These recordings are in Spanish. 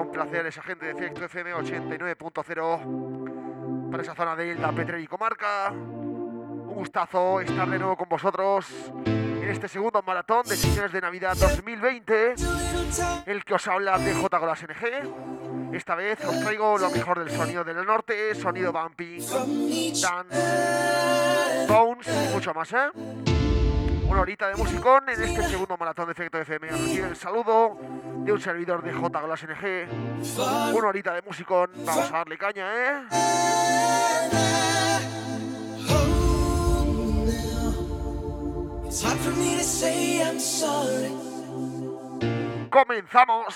un placer esa gente de Efecto FM 89.0 para esa zona de la Petrer y Comarca. Un gustazo estar de nuevo con vosotros en este segundo maratón de sesiones de Navidad 2020. El que os habla de J con las NG. Esta vez os traigo lo mejor del sonido del norte, sonido bumping, dance, bones y mucho más, ¿eh? Una horita de musicón en este segundo maratón de Efecto FM. Recibe el saludo de un servidor de J Glass NG. Una horita de musicón. Vamos a darle caña, ¿eh? Comenzamos.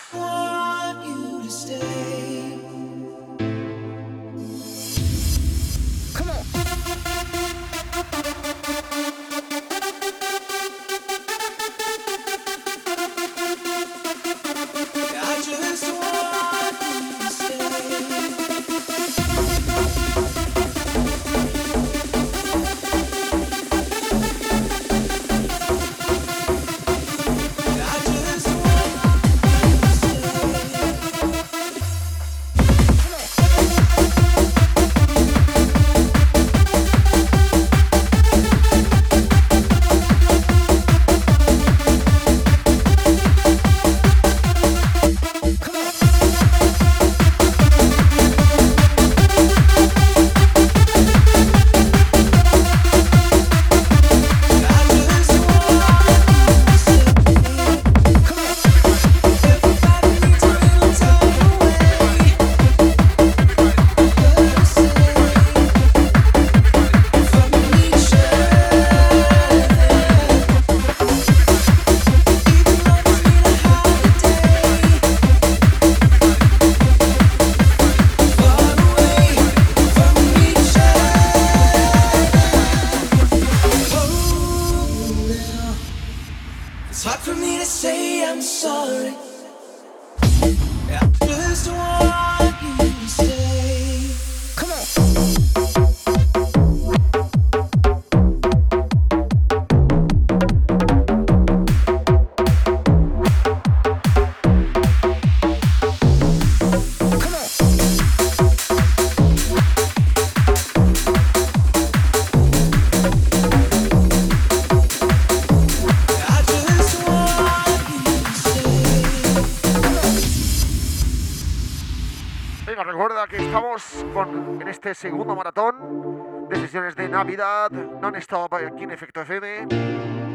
Este segundo maratón de sesiones de Navidad non-stop aquí en Efecto FM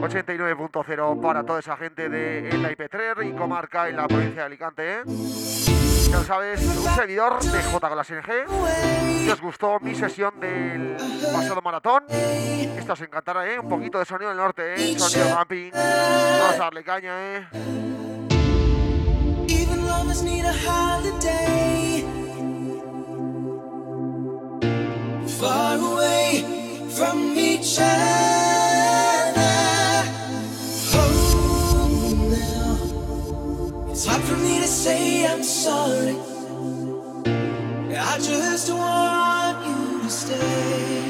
89.0 para toda esa gente de la IP3 y comarca en la provincia de Alicante. ¿eh? Ya lo sabes, un servidor de J con la SNG. Si os gustó mi sesión del pasado maratón, esto os encantará, ¿eh? Un poquito de sonido del norte, ¿eh? Sonido mapping. Vamos a darle caña, ¿eh? far from each other. Oh, now it's hard for me to say I'm sorry. I just want you to stay.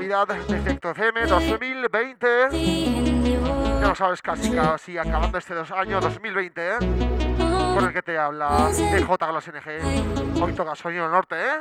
Navidad de Efecto FM 2020. ¿eh? Ya lo sabes, casi casi acabando este dos año 2020. Con ¿eh? el que te habla DJ Glass NG. Hoy toca Sonido Norte. ¿eh?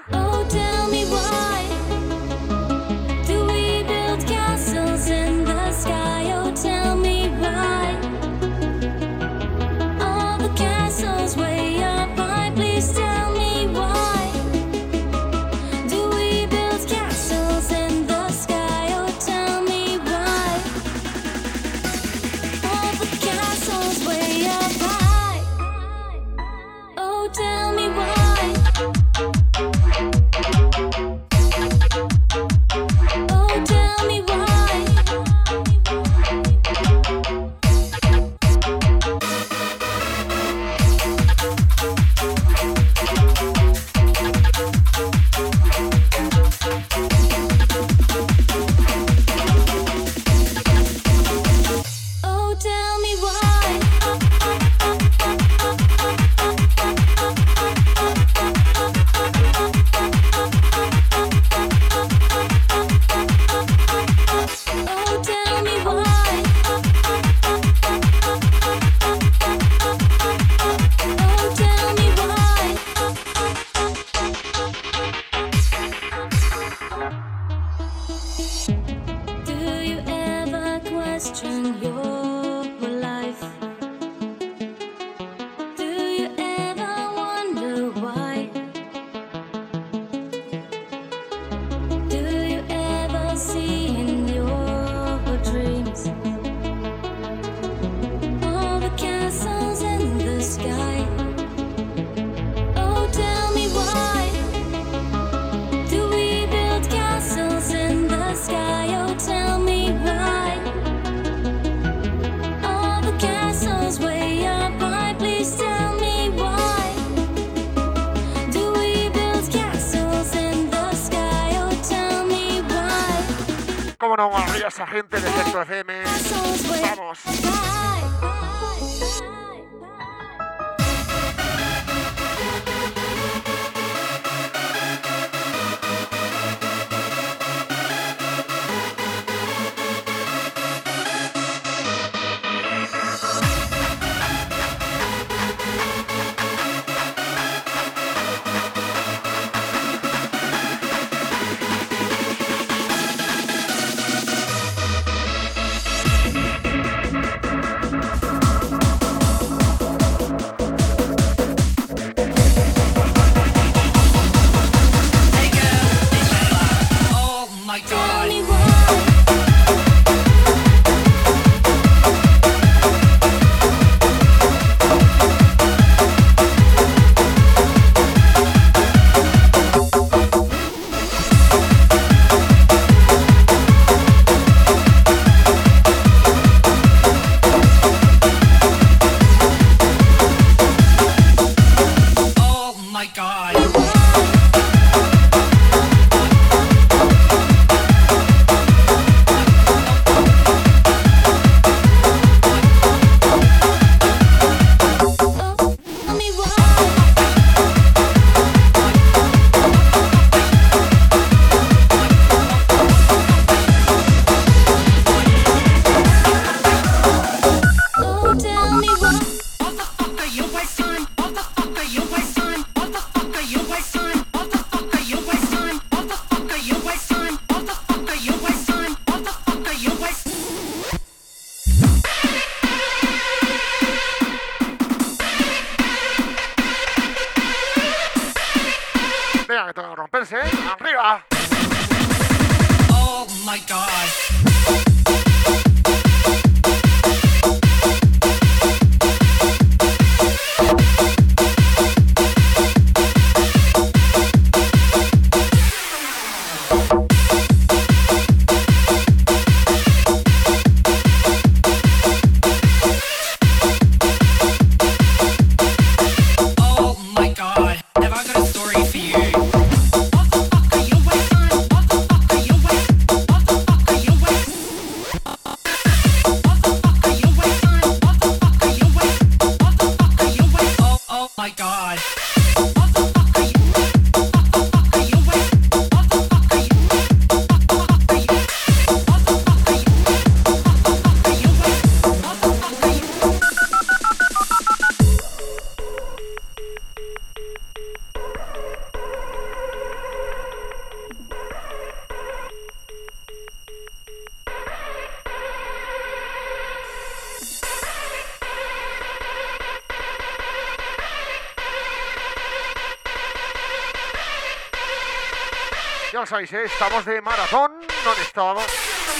¿eh? Estamos de maratón, ¿dónde estábamos?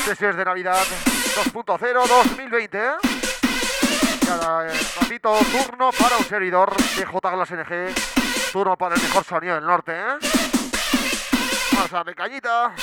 Sesiones de Navidad 2.0 2020, ¿eh? Cada eh, ratito turno para un servidor de JGlass NG, turno para el mejor sonido del norte, ¿eh? Vamos a cañita.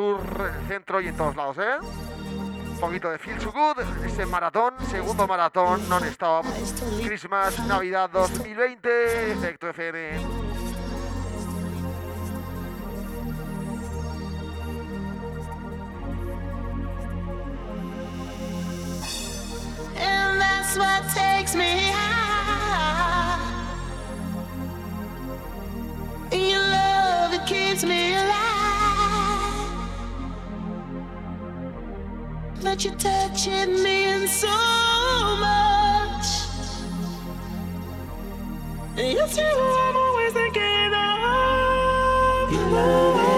Sur, centro y en todos lados, ¿eh? Un poquito de Feel So Good, ese maratón, segundo maratón, non-stop, Christmas, Navidad 2020, Efecto FM. That's me high. that you touch it means so much. Yes, you. I'm always thinking of you.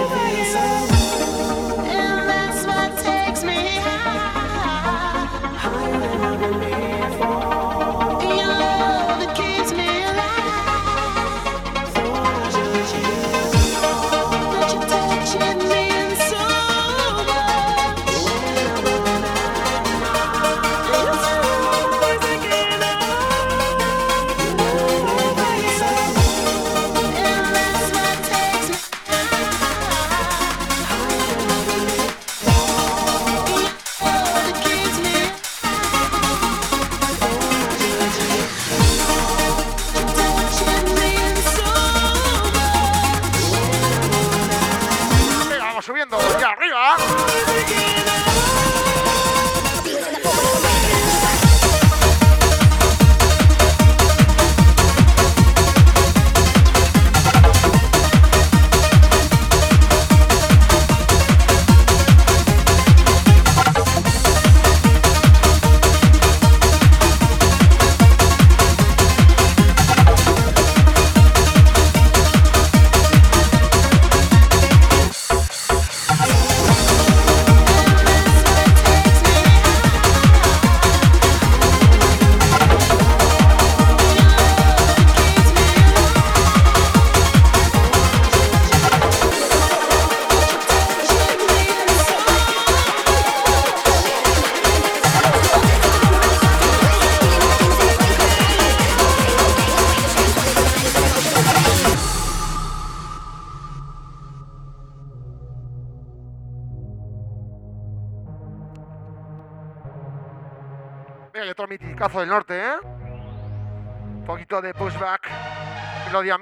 Melodía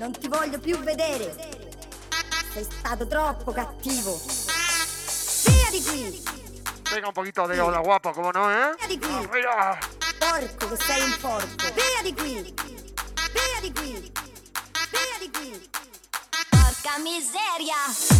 Non ti voglio più vedere! Sei stato troppo cattivo! Via di qui! Venga, un poquito de hola guapo, ¿cómo no, eh? Via di qui! Porco che sei un porco! Via di qui! Via di qui! Via di qui! Porca miseria.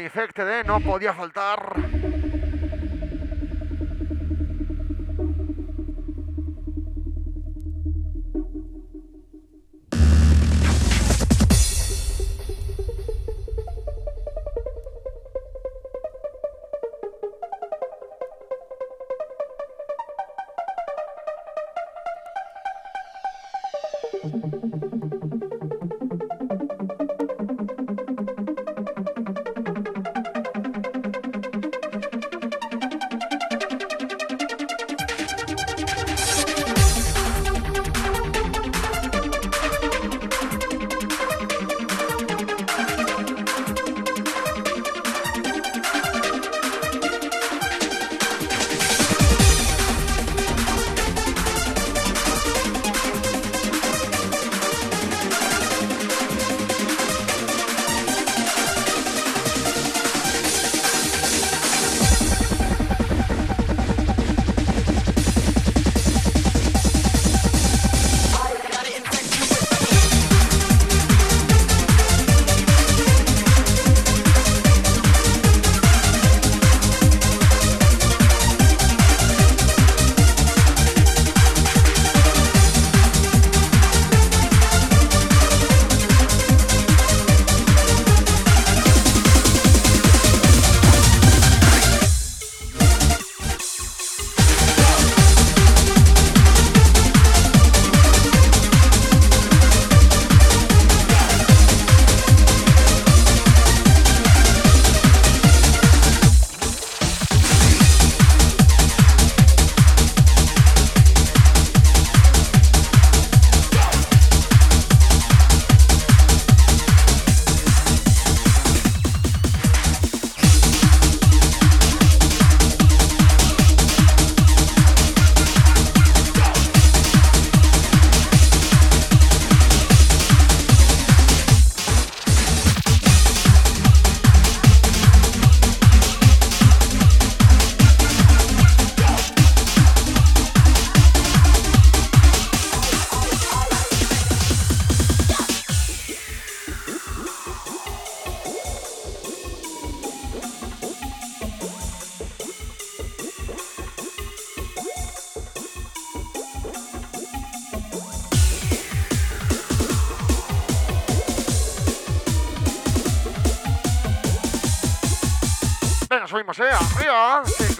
De Infected, ¿eh? No podía faltar.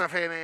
FM.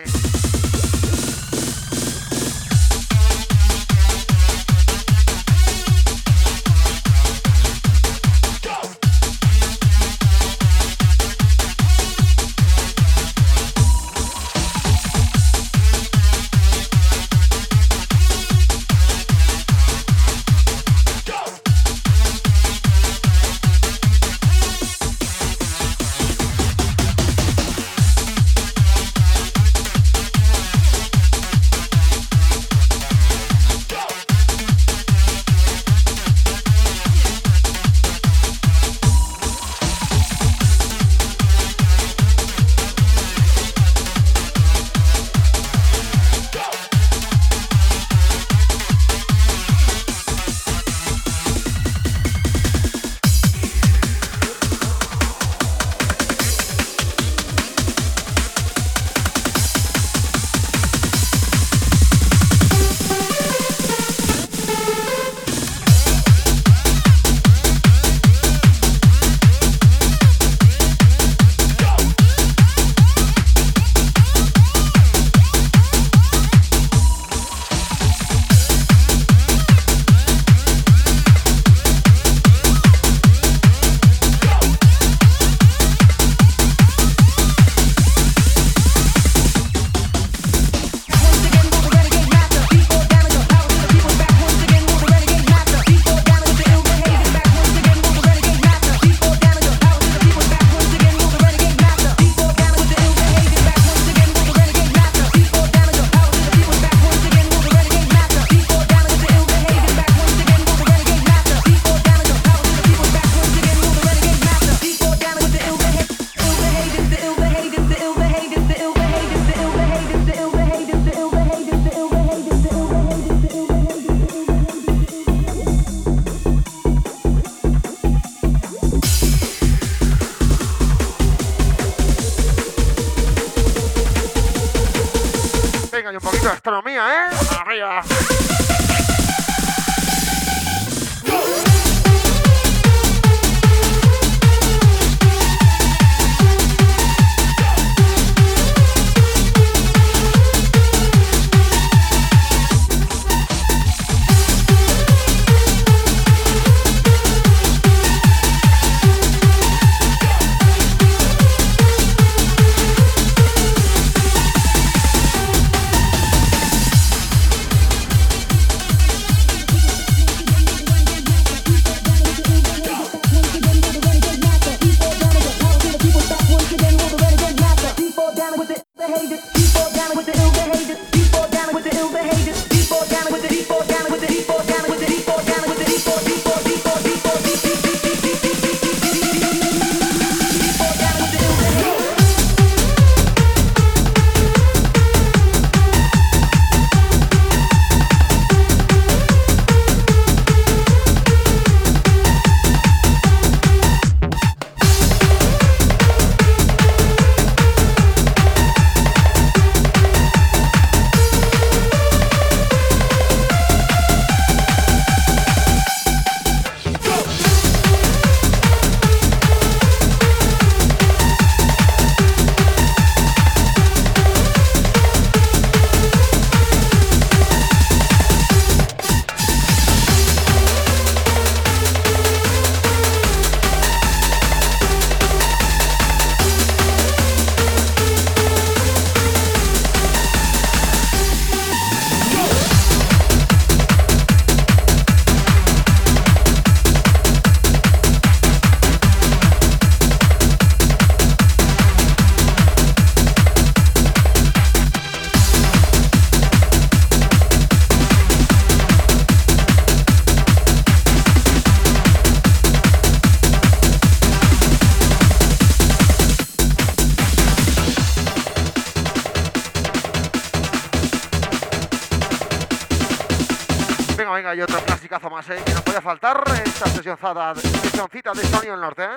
Sesioncita, sesioncita de Sonido del Norte, ¿eh?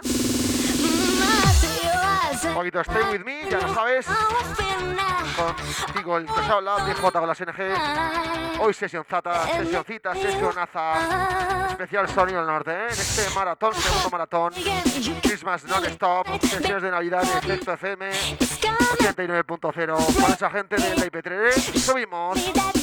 Un poquito Stay With Me, ya lo sabes. Contigo el que habla, DJ con la SNG. Hoy sesioncita, sesioncita, sesionaza. Especial Sonido del Norte, ¿eh? En este maratón, segundo maratón. Christmas non-stop, sesiones de Navidad de Efecto FM 89.0 con esa gente de la IP3. Subimos.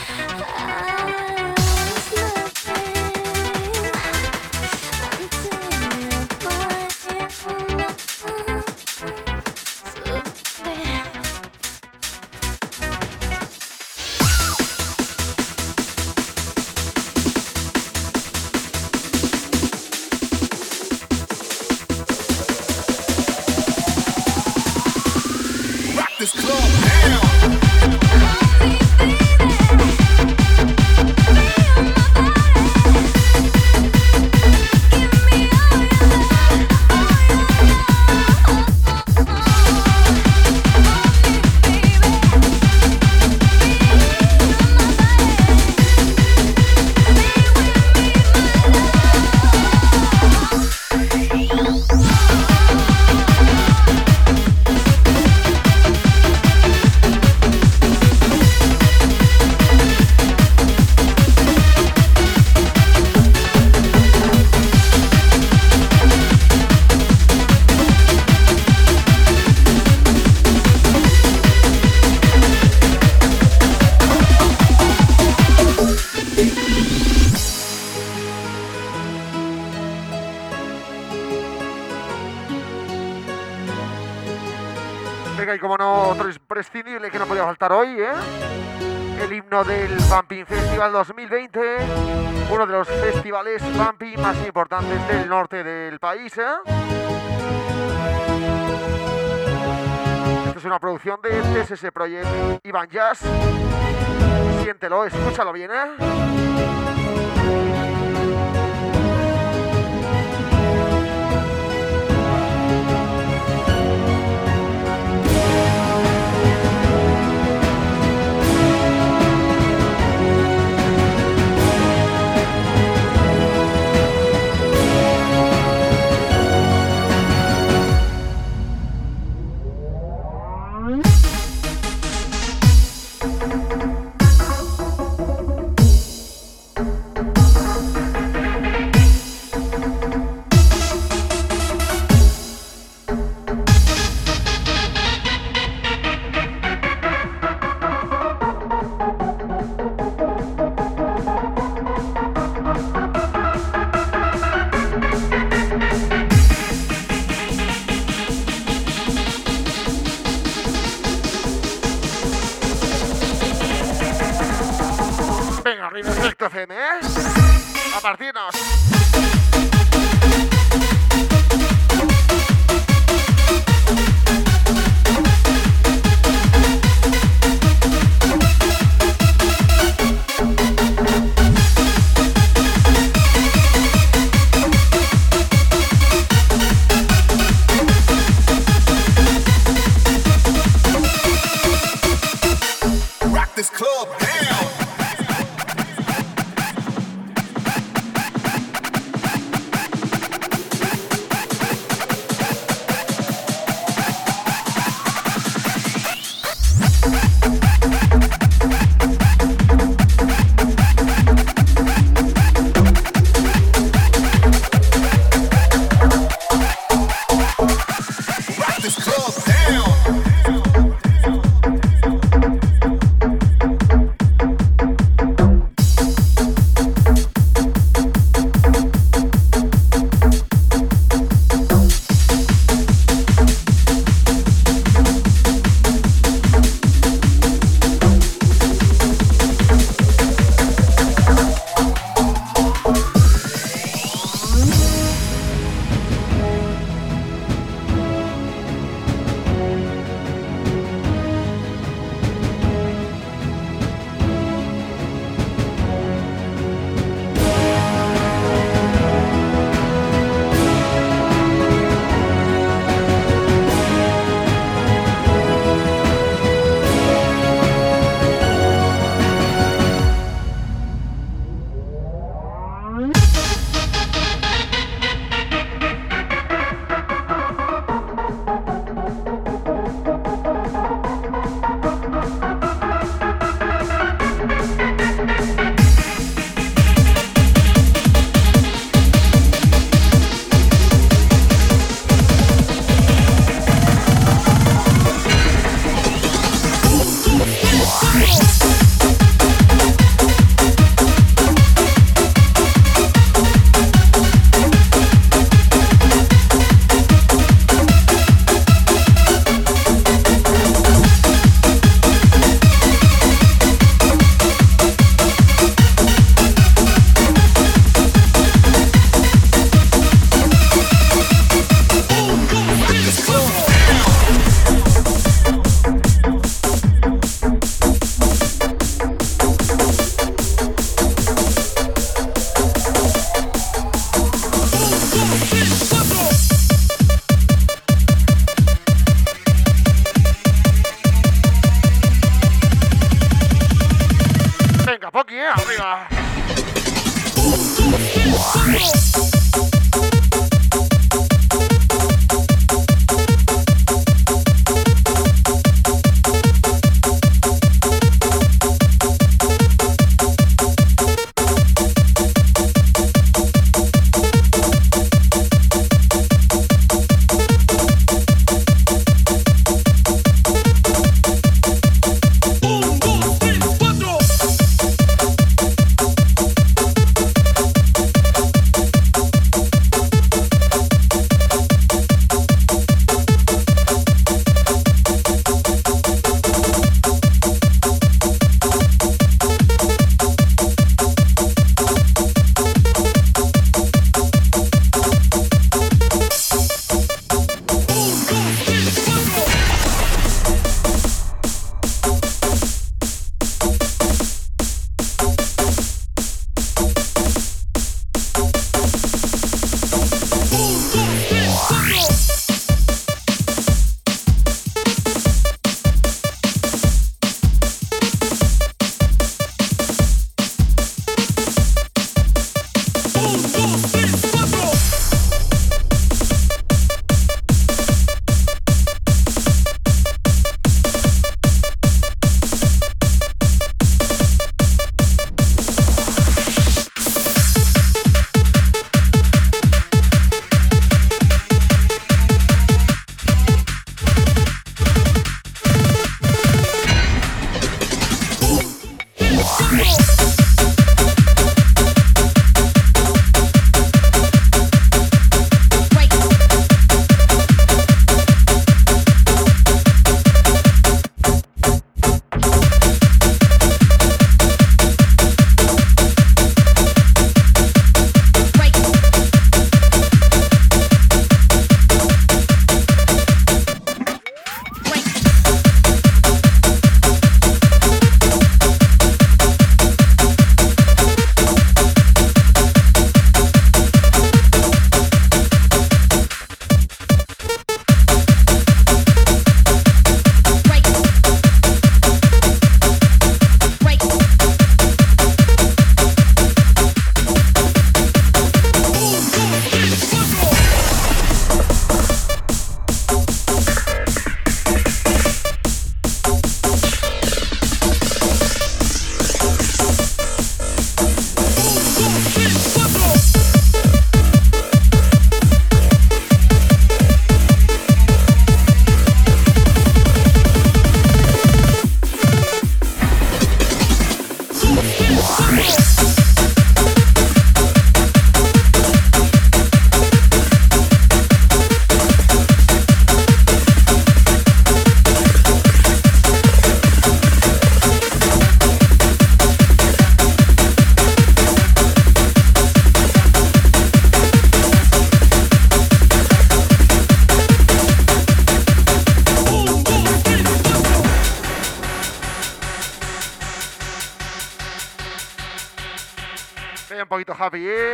Ah. 2020, uno de los festivales bumping más importantes del norte del país, ¿eh? Es una producción de TSS Project Ivan Jazz. Siéntelo, escúchalo bien, ¿eh? 这个。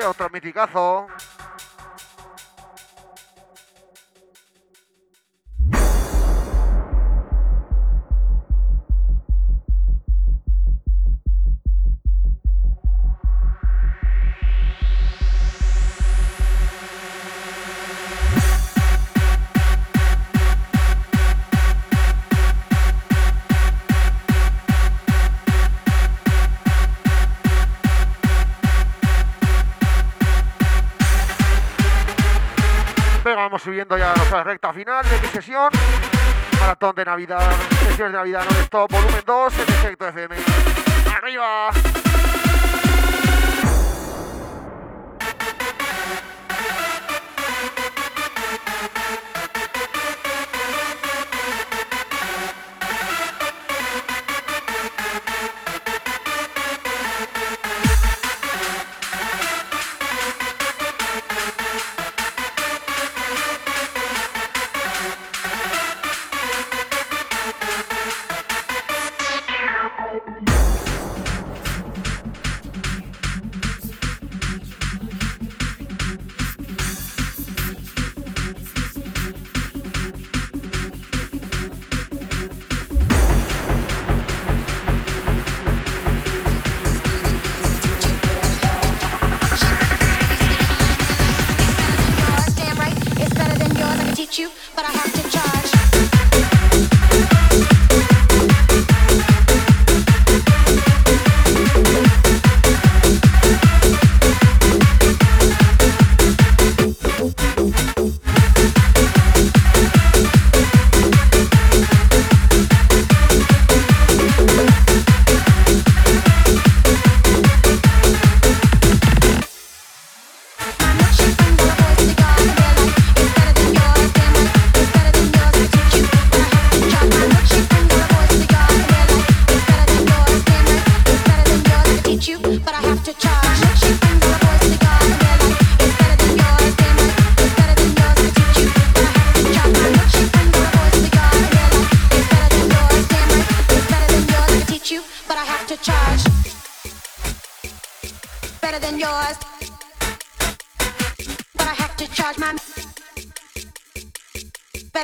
Otro miticazo. Subiendo ya a nuestra recta final de mi sesión. Maratón de Navidad, sesiones de Navidad no stop, volumen 2 en Efecto FM. ¡Arriba!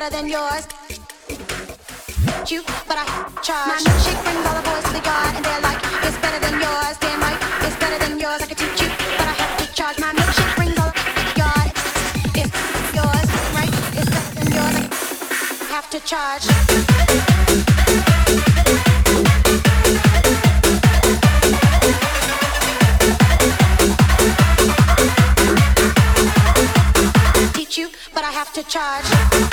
Better than yours. You, but I charge. My milkshake brings all the boys to the yard, and they're like, it's better than yours, damn right, it's better than yours. I can teach you, but I have to charge. My milkshake brings all the yard, it's yours, right, it's better than yours. I have to charge. Charge.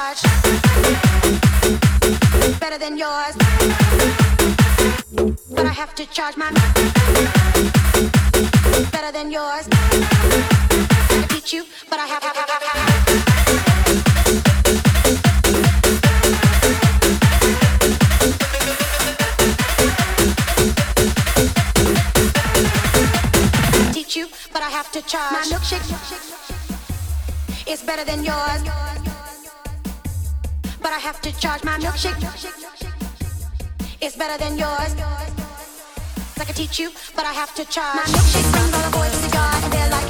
Charge. Better than yours. But I have to charge my better than yours. I teach you, but I have, have, have, you, but I have to charge. My milkshake is better than yours, but I have to charge. My milkshake is better than yours. I can teach you, but I have to charge. My milkshake brings all the boys to the yard, and they're like,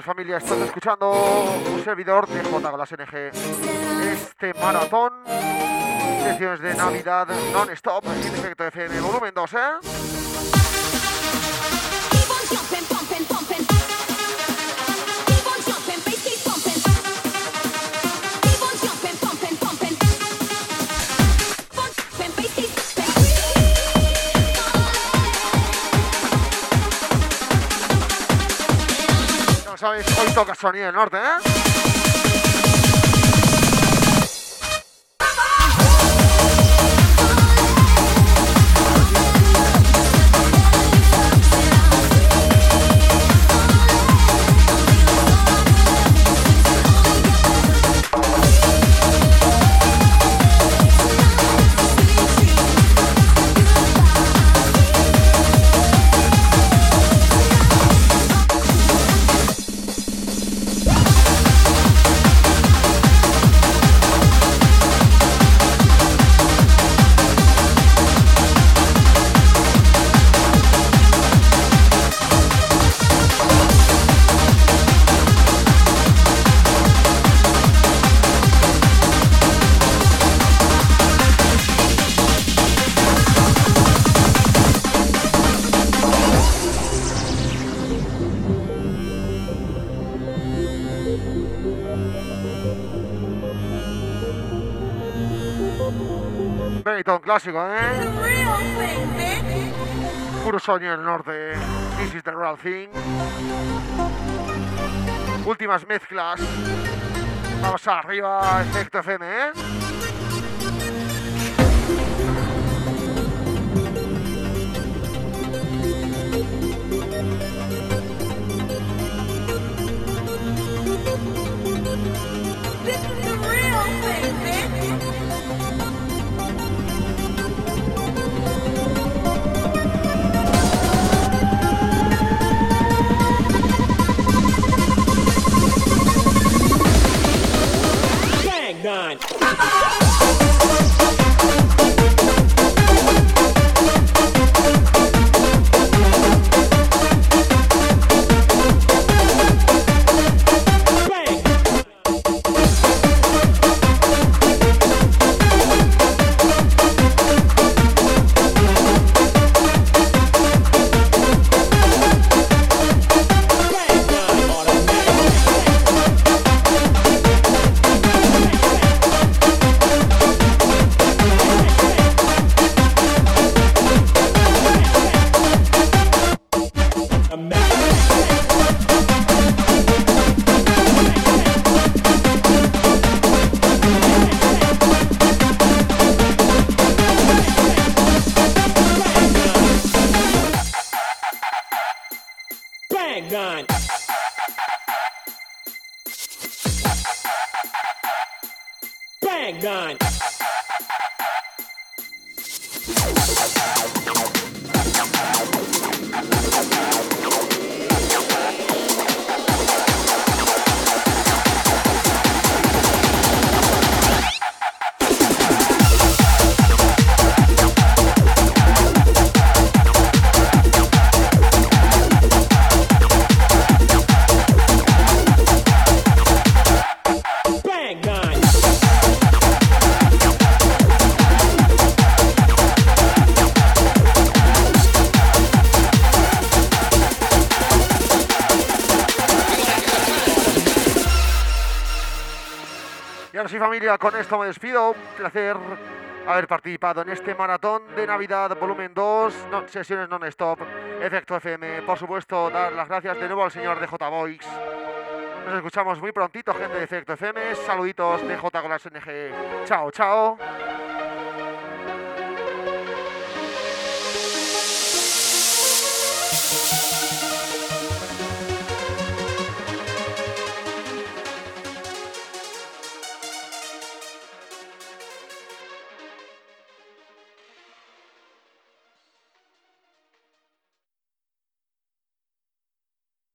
familia, estás escuchando un servidor de J NG. Este maratón, sesiones de Navidad non-stop, en efecto FM volumen 2, ¿eh? sabéis, hoy toca sonido norte, ¿eh? clásico, ¿eh? Puro sueño del norte. This is the real thing. Últimas mezclas. Vamos arriba, efecto FM, ¿eh? nine. Con esto me despido. Un placer haber participado en este maratón de Navidad volumen 2, no- sesiones non-stop, Efecto FM. Por supuesto, dar las gracias de nuevo al señor DJ Voix. Nos escuchamos muy prontito, gente de Efecto FM. Saluditos de J con las NG. Chao, chao.